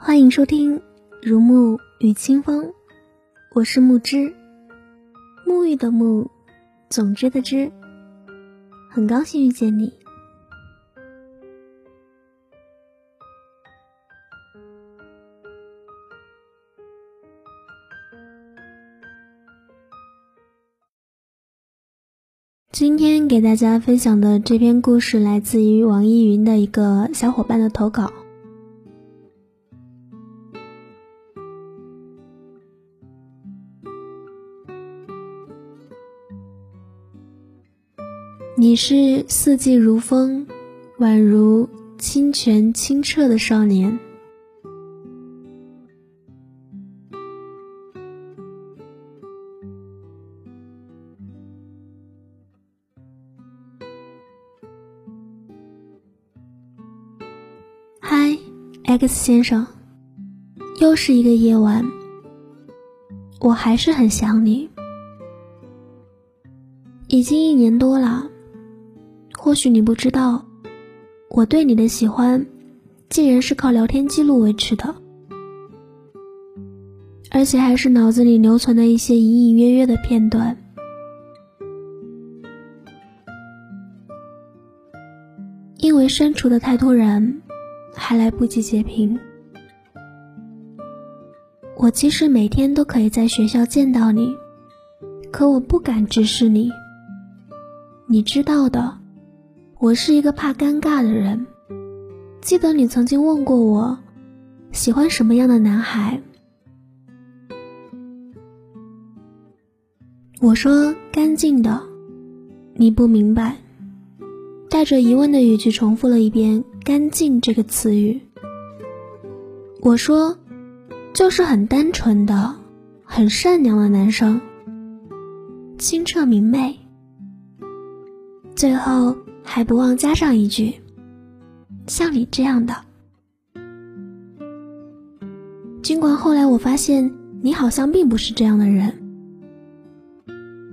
欢迎收听《如沐与清风》，我是木之，沐浴的沐，总之的之，很高兴遇见你。今天给大家分享的这篇故事来自于网易云的一个小伙伴的投稿。你是四季如风，宛如清泉清澈的少年。嗨 X 先生，又是一个夜晚，我还是很想你。已经一年多了，或许你不知道，我对你的喜欢，竟然是靠聊天记录维持的，而且还是脑子里留存的一些隐隐约约的片段，因为删除的太突然。还来不及截屏。我其实每天都可以在学校见到你，可我不敢直视你。你知道的，我是一个怕尴尬的人。记得你曾经问过我，喜欢什么样的男孩？我说干净的。你不明白，带着疑问的语气重复了一遍。干净这个词语，我说，就是很单纯的、很善良的男生，清澈明媚。最后还不忘加上一句：像你这样的。尽管后来我发现你好像并不是这样的人，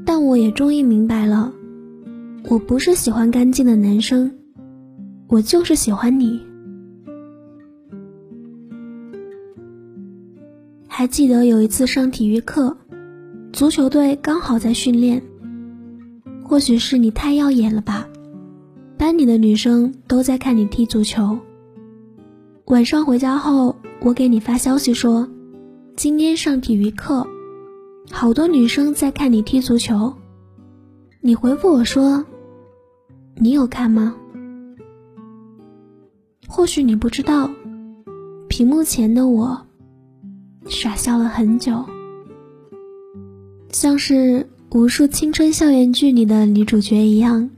但我也终于明白了，我不是喜欢干净的男生。我就是喜欢你。还记得有一次上体育课，足球队刚好在训练。或许是你太耀眼了吧，班里的女生都在看你踢足球。晚上回家后，我给你发消息说，今天上体育课，好多女生在看你踢足球。你回复我说，你有看吗？或许你不知道，屏幕前的我傻笑了很久，像是无数青春校园剧里的女主角一样，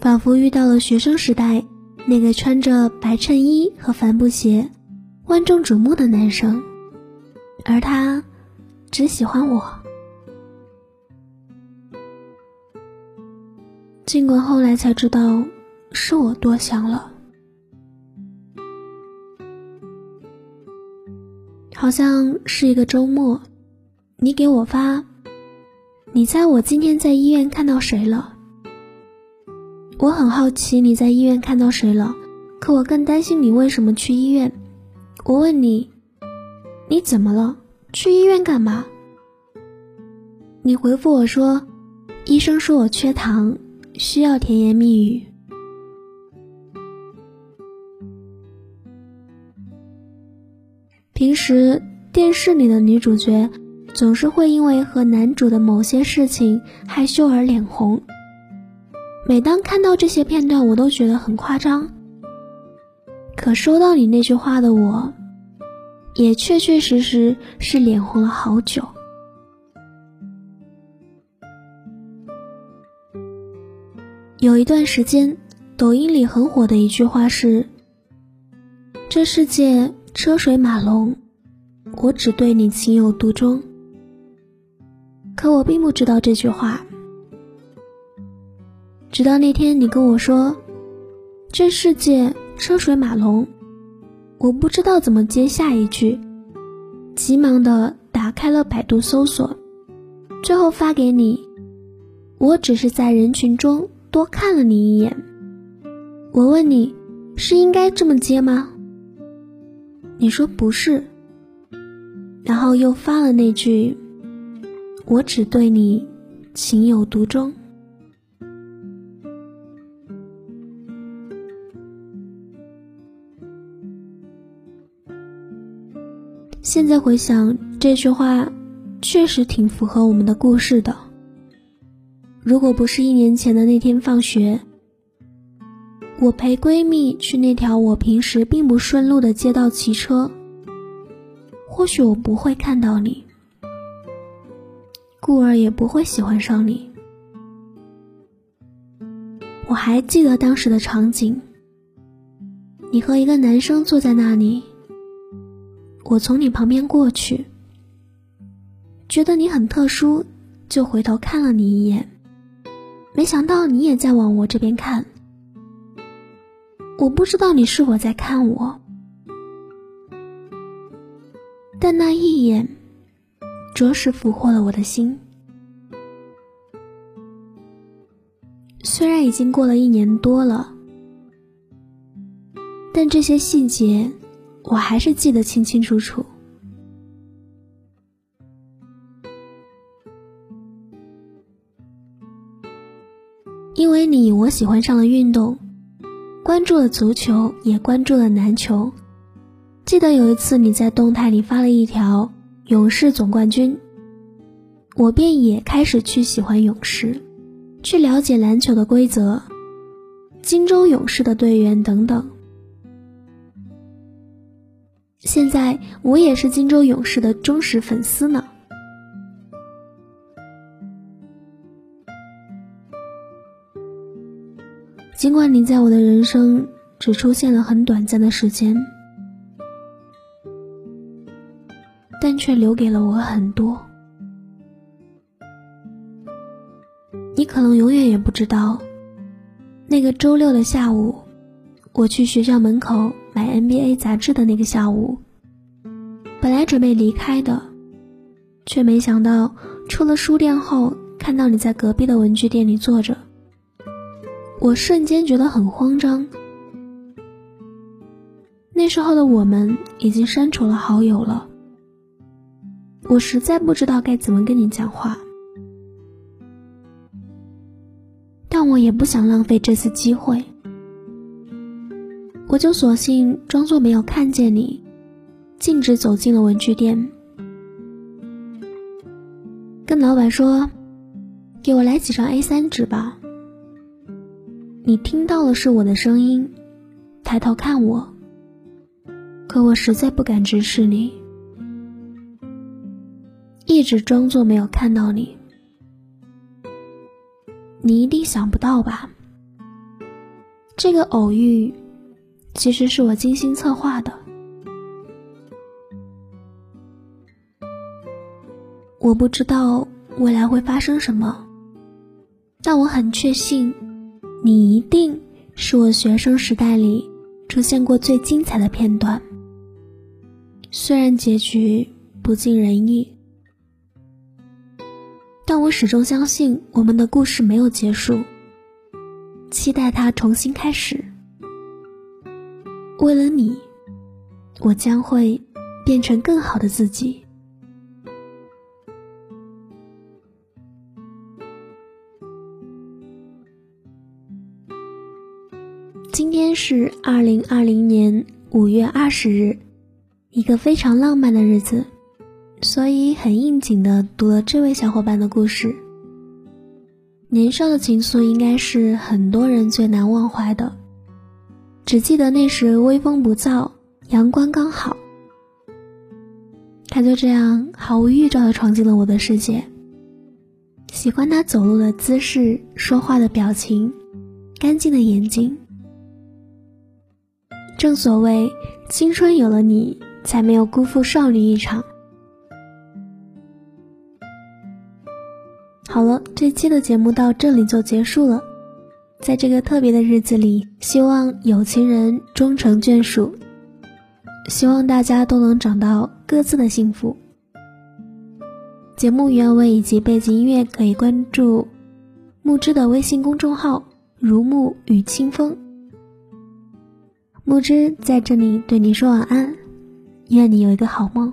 仿佛遇到了学生时代那个穿着白衬衣和帆布鞋、万众瞩目的男生，而他只喜欢我。尽管后来才知道。是我多想了，好像是一个周末，你给我发，你猜我今天在医院看到谁了？我很好奇你在医院看到谁了，可我更担心你为什么去医院。我问你，你怎么了？去医院干嘛？你回复我说，医生说我缺糖，需要甜言蜜语。平时电视里的女主角总是会因为和男主的某些事情害羞而脸红。每当看到这些片段，我都觉得很夸张。可收到你那句话的我，也确确实实是脸红了好久。有一段时间，抖音里很火的一句话是：“这世界。”车水马龙，我只对你情有独钟。可我并不知道这句话，直到那天你跟我说“这世界车水马龙”，我不知道怎么接下一句，急忙的打开了百度搜索，最后发给你。我只是在人群中多看了你一眼。我问你，是应该这么接吗？你说不是，然后又发了那句：“我只对你情有独钟。”现在回想这句话，确实挺符合我们的故事的。如果不是一年前的那天放学，我陪闺蜜去那条我平时并不顺路的街道骑车，或许我不会看到你，故而也不会喜欢上你。我还记得当时的场景，你和一个男生坐在那里，我从你旁边过去，觉得你很特殊，就回头看了你一眼，没想到你也在往我这边看。我不知道你是否在看我，但那一眼，着实俘获了我的心。虽然已经过了一年多了，但这些细节，我还是记得清清楚楚。因为你，我喜欢上了运动。关注了足球，也关注了篮球。记得有一次你在动态里发了一条“勇士总冠军”，我便也开始去喜欢勇士，去了解篮球的规则、金州勇士的队员等等。现在我也是金州勇士的忠实粉丝呢。尽管你在我的人生只出现了很短暂的时间，却留给了我很多。你可能永远也不知道，那个周六的下午，我去学校门口买 NBA 杂志的那个下午，本来准备离开的，却没想到出了书店后，看到你在隔壁的文具店里坐着。我瞬间觉得很慌张。那时候的我们已经删除了好友了，我实在不知道该怎么跟你讲话，但我也不想浪费这次机会，我就索性装作没有看见你，径直走进了文具店，跟老板说：“给我来几张 A3 纸吧。”你听到的是我的声音，抬头看我。可我实在不敢直视你，一直装作没有看到你。你一定想不到吧？这个偶遇，其实是我精心策划的。我不知道未来会发生什么，但我很确信。你一定是我学生时代里出现过最精彩的片段，虽然结局不尽人意，但我始终相信我们的故事没有结束，期待它重新开始。为了你，我将会变成更好的自己。今天是二零二零年五月二十日，一个非常浪漫的日子，所以很应景的读了这位小伙伴的故事。年少的情愫应该是很多人最难忘怀的，只记得那时微风不燥，阳光刚好，他就这样毫无预兆的闯进了我的世界。喜欢他走路的姿势，说话的表情，干净的眼睛。正所谓，青春有了你，才没有辜负少女一场。好了，这期的节目到这里就结束了。在这个特别的日子里，希望有情人终成眷属，希望大家都能找到各自的幸福。节目原文以及背景音乐可以关注木之的微信公众号“如沐与清风”。木之在这里对你说晚安，愿你有一个好梦。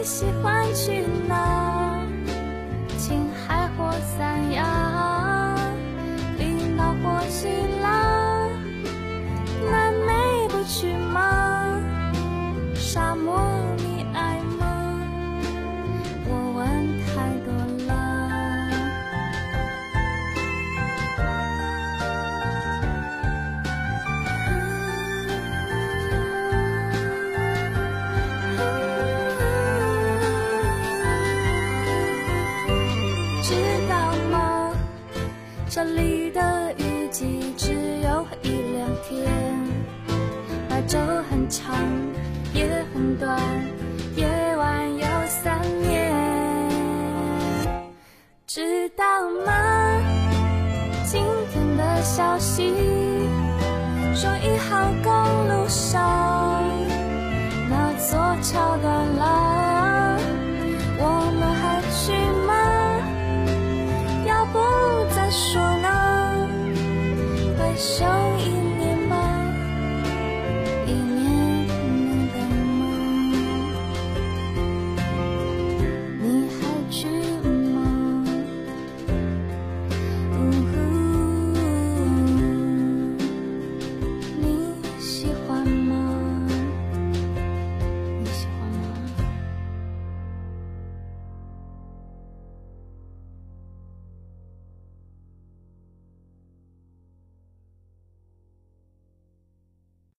你喜欢去哪？长，夜很短，夜晚有三年，知道吗？今天的消息说一